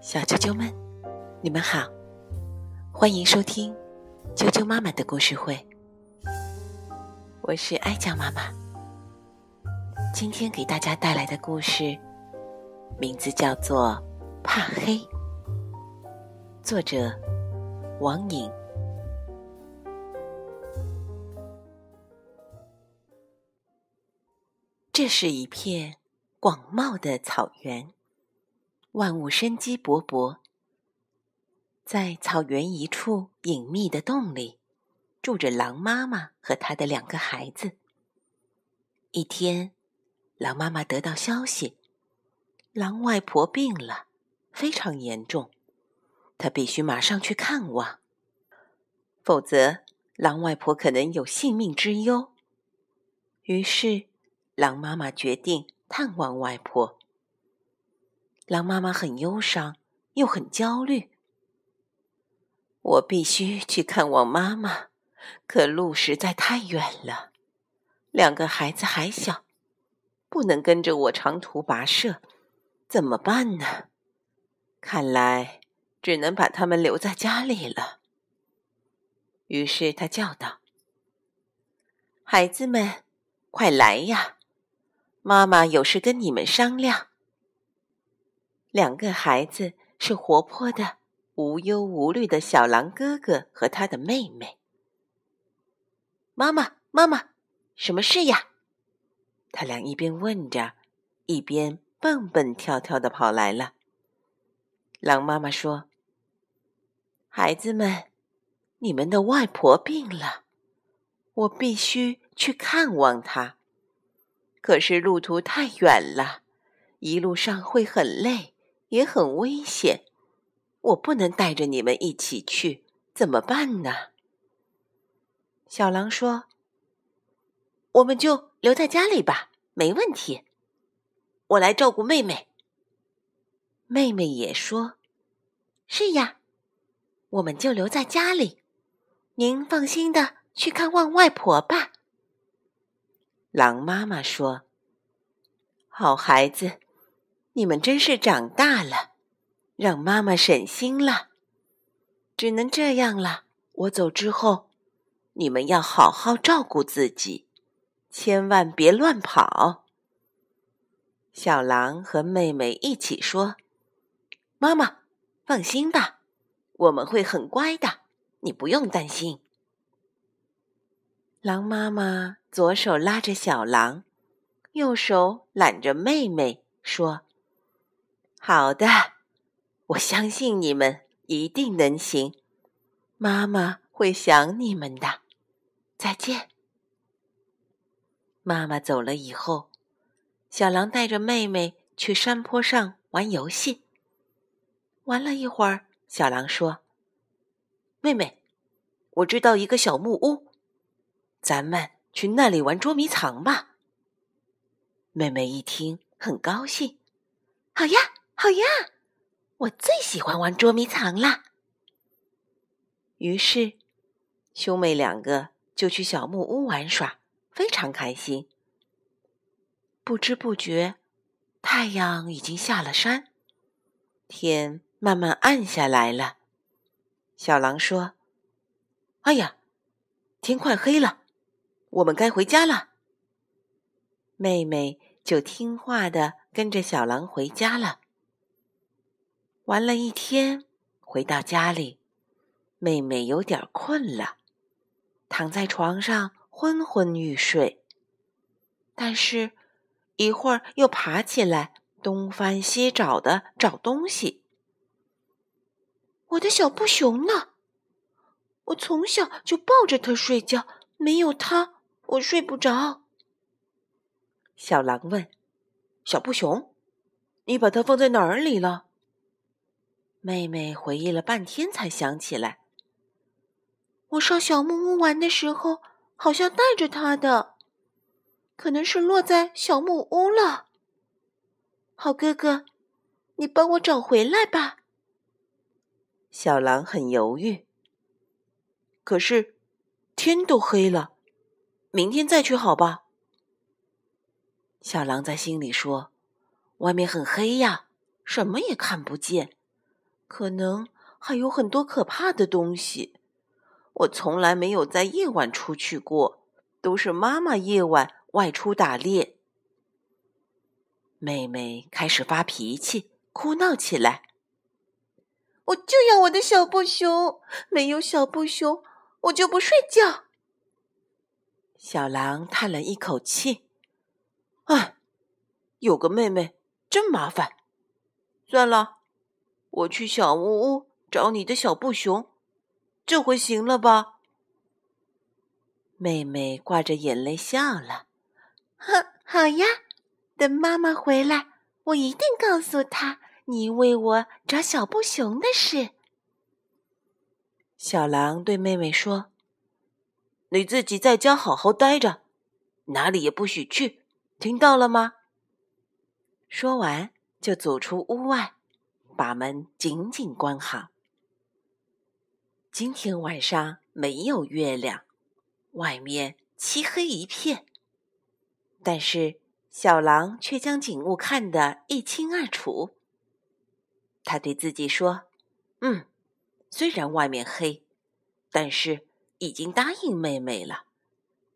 小啾啾们，你们好，欢迎收听啾啾妈妈的故事会。我是爱酱妈妈，今天给大家带来的故事名字叫做《怕黑》，作者王颖。这是一片广袤的草原，万物生机勃勃。在草原一处隐秘的洞里，住着狼妈妈和她的两个孩子。一天，狼妈妈得到消息，狼外婆病了，非常严重，她必须马上去看望，否则狼外婆可能有性命之忧。于是。狼妈妈决定探望外婆。狼妈妈很忧伤，又很焦虑。我必须去看望妈妈，可路实在太远了，两个孩子还小，不能跟着我长途跋涉，怎么办呢？看来只能把他们留在家里了。于是他叫道：“孩子们，快来呀！”妈妈有事跟你们商量。两个孩子是活泼的、无忧无虑的小狼哥哥和他的妹妹。妈妈，妈妈，什么事呀？他俩一边问着，一边蹦蹦跳跳的跑来了。狼妈妈说：“孩子们，你们的外婆病了，我必须去看望她。”可是路途太远了，一路上会很累，也很危险。我不能带着你们一起去，怎么办呢？小狼说：“我们就留在家里吧，没问题。我来照顾妹妹。”妹妹也说：“是呀，我们就留在家里。您放心的去看望外婆吧。”狼妈妈说：“好孩子，你们真是长大了，让妈妈省心了。只能这样了。我走之后，你们要好好照顾自己，千万别乱跑。”小狼和妹妹一起说：“妈妈，放心吧，我们会很乖的，你不用担心。”狼妈妈左手拉着小狼，右手揽着妹妹，说：“好的，我相信你们一定能行。妈妈会想你们的。再见。”妈妈走了以后，小狼带着妹妹去山坡上玩游戏。玩了一会儿，小狼说：“妹妹，我知道一个小木屋。”咱们去那里玩捉迷藏吧。妹妹一听，很高兴。好呀，好呀，我最喜欢玩捉迷藏了。于是，兄妹两个就去小木屋玩耍，非常开心。不知不觉，太阳已经下了山，天慢慢暗下来了。小狼说：“哎呀，天快黑了。”我们该回家了，妹妹就听话的跟着小狼回家了。玩了一天，回到家里，妹妹有点困了，躺在床上昏昏欲睡。但是，一会儿又爬起来，东翻西找的找东西。我的小布熊呢？我从小就抱着它睡觉，没有它。我睡不着。小狼问：“小布熊，你把它放在哪儿里了？”妹妹回忆了半天，才想起来：“我上小木屋玩的时候，好像带着它的，可能是落在小木屋了。”好哥哥，你帮我找回来吧。小狼很犹豫，可是天都黑了。明天再去好吧。小狼在心里说：“外面很黑呀，什么也看不见，可能还有很多可怕的东西。我从来没有在夜晚出去过，都是妈妈夜晚外出打猎。妹妹开始发脾气，哭闹起来。我就要我的小布熊，没有小布熊，我就不睡觉。小狼叹了一口气：“唉，有个妹妹真麻烦。算了，我去小木屋找你的小布熊。”这回行了吧？妹妹挂着眼泪笑了。哼，好呀，等妈妈回来，我一定告诉她你为我找小布熊的事。小狼对妹妹说：“你自己在家好好待着，哪里也不许去，听到了吗？”说完，就走出屋外，把门紧紧关好。今天晚上没有月亮，外面漆黑一片。但是小狼却将景物看得一清二楚。他对自己说：“嗯，虽然外面黑，但是已经答应妹妹了，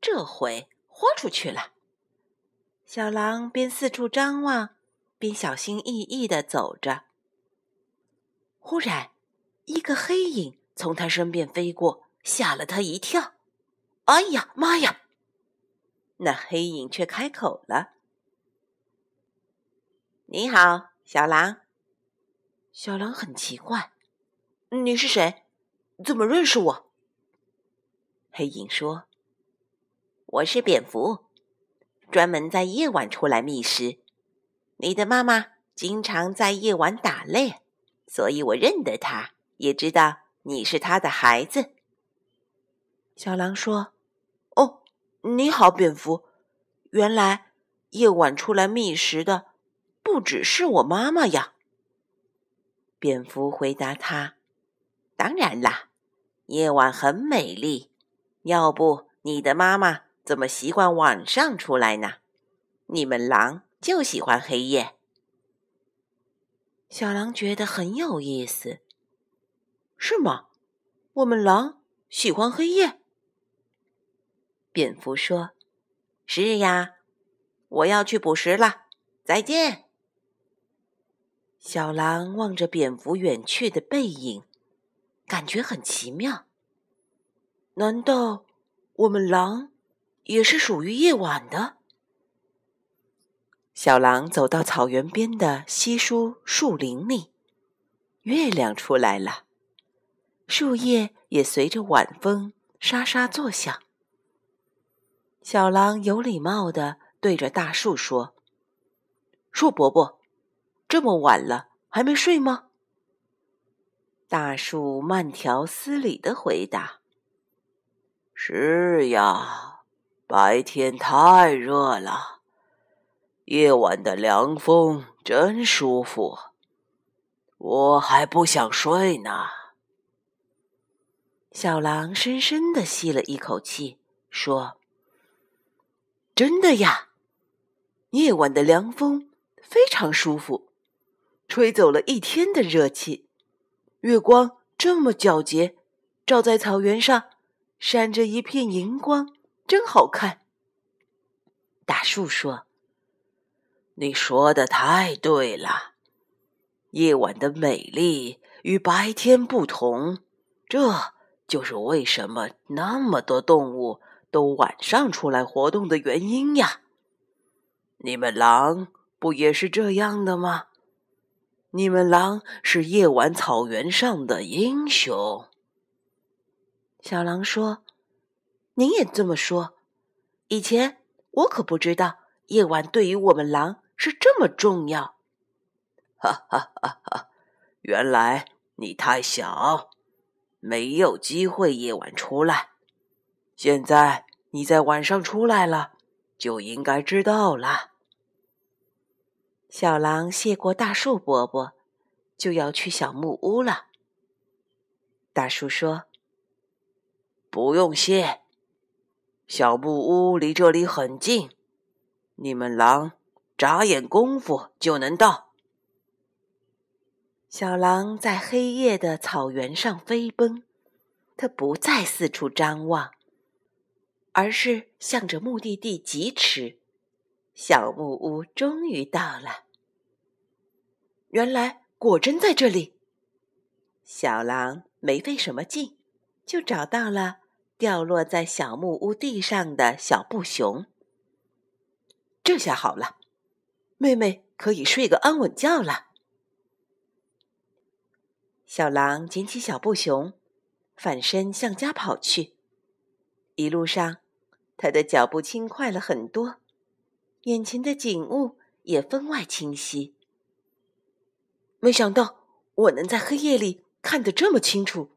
这回豁出去了。”小狼边四处张望，边小心翼翼的走着。忽然，一个黑影。从他身边飞过，吓了他一跳。哎呀妈呀！那黑影却开口了：“你好，小狼。”小狼很奇怪：“你是谁？怎么认识我？”黑影说：“我是蝙蝠，专门在夜晚出来觅食。你的妈妈经常在夜晚打猎，所以我认得他，也知道。”你是他的孩子，小狼说：“哦，你好，蝙蝠。原来夜晚出来觅食的不只是我妈妈呀。”蝙蝠回答他：“当然啦，夜晚很美丽，要不你的妈妈怎么习惯晚上出来呢？你们狼就喜欢黑夜。”小狼觉得很有意思。是吗？我们狼喜欢黑夜。蝙蝠说：“是呀，我要去捕食了，再见。”小狼望着蝙蝠远去的背影，感觉很奇妙。难道我们狼也是属于夜晚的？小狼走到草原边的稀疏树林里，月亮出来了。树叶也随着晚风沙沙作响。小狼有礼貌的对着大树说：“树伯伯，这么晚了还没睡吗？”大树慢条斯理的回答：“是呀，白天太热了，夜晚的凉风真舒服，我还不想睡呢。”小狼深深的吸了一口气，说：“真的呀，夜晚的凉风非常舒服，吹走了一天的热气。月光这么皎洁，照在草原上，闪着一片银光，真好看。”大树说：“你说的太对了，夜晚的美丽与白天不同，这。”就是为什么那么多动物都晚上出来活动的原因呀！你们狼不也是这样的吗？你们狼是夜晚草原上的英雄。小狼说：“您也这么说？以前我可不知道夜晚对于我们狼是这么重要。”哈哈哈哈！原来你太小。没有机会夜晚出来，现在你在晚上出来了，就应该知道了。小狼谢过大树伯伯，就要去小木屋了。大树说：“不用谢，小木屋离这里很近，你们狼眨眼功夫就能到。”小狼在黑夜的草原上飞奔，它不再四处张望，而是向着目的地疾驰。小木屋终于到了。原来果真在这里。小狼没费什么劲，就找到了掉落在小木屋地上的小布熊。这下好了，妹妹可以睡个安稳觉了。小狼捡起小布熊，反身向家跑去。一路上，他的脚步轻快了很多。眼前的景物也分外清晰。没想到我能在黑夜里看得这么清楚，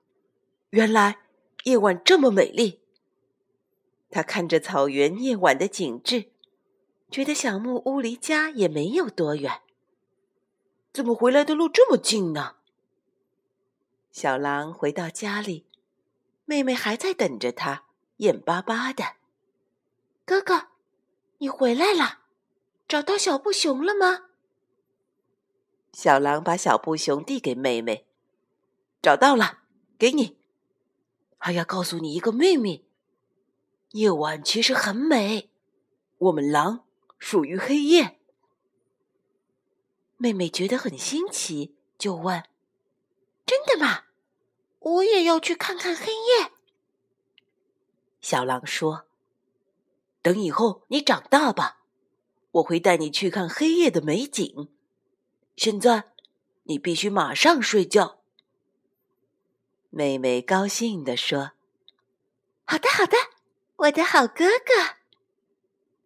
原来夜晚这么美丽。他看着草原夜晚的景致，觉得小木屋离家也没有多远。怎么回来的路这么近呢？小狼回到家里，妹妹还在等着他，眼巴巴的。哥哥，你回来了。找到小布熊了吗？小狼把小布熊递给妹妹，找到了，给你。还要告诉你一个秘密：夜晚其实很美，我们狼属于黑夜。妹妹觉得很新奇，就问：“真的吗？我也要去看看黑夜。”小狼说：“等以后你长大吧。”我会带你去看黑夜的美景。现在，你必须马上睡觉。”妹妹高兴地说。“好的，好的，我的好哥哥。”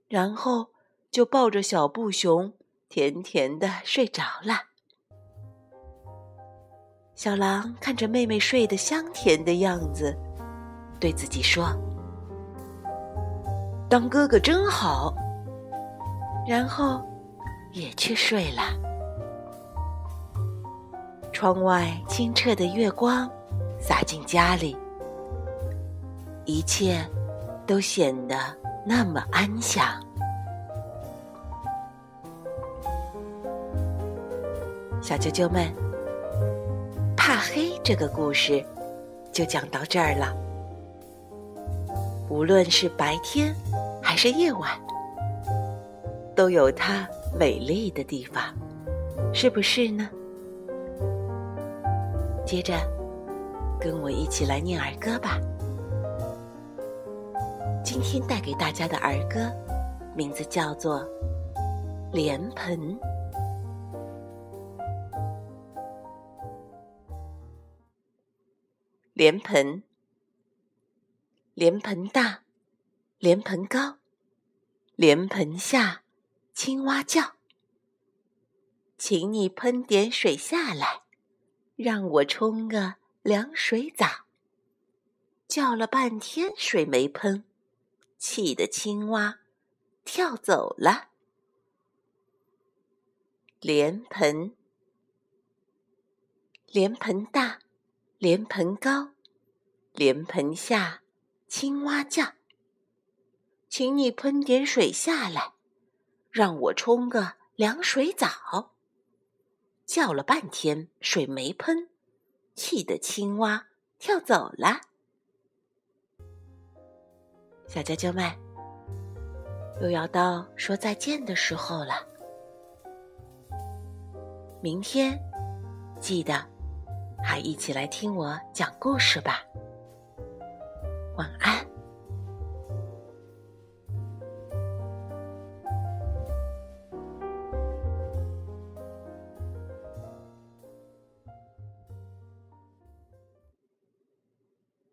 然后就抱着小布熊，甜甜的睡着了。小狼看着妹妹睡得香甜的样子，对自己说：“当哥哥真好。”然后，也去睡了。窗外清澈的月光洒进家里，一切都显得那么安详。小啾啾们，怕黑这个故事就讲到这儿了。无论是白天还是夜晚。都有它美丽的地方，是不是呢？接着，跟我一起来念儿歌吧。今天带给大家的儿歌，名字叫做《莲盆》。莲盆，莲盆大，莲盆高，莲盆下。青蛙叫：“请你喷点水下来，让我冲个凉水澡。”叫了半天水没喷，气得青蛙跳走了。莲盆，莲盆大，莲盆高，莲盆下，青蛙叫：“请你喷点水下来。”让我冲个凉水澡，叫了半天水没喷，气得青蛙跳走了。小啾啾们，又要到说再见的时候了。明天记得还一起来听我讲故事吧。晚安。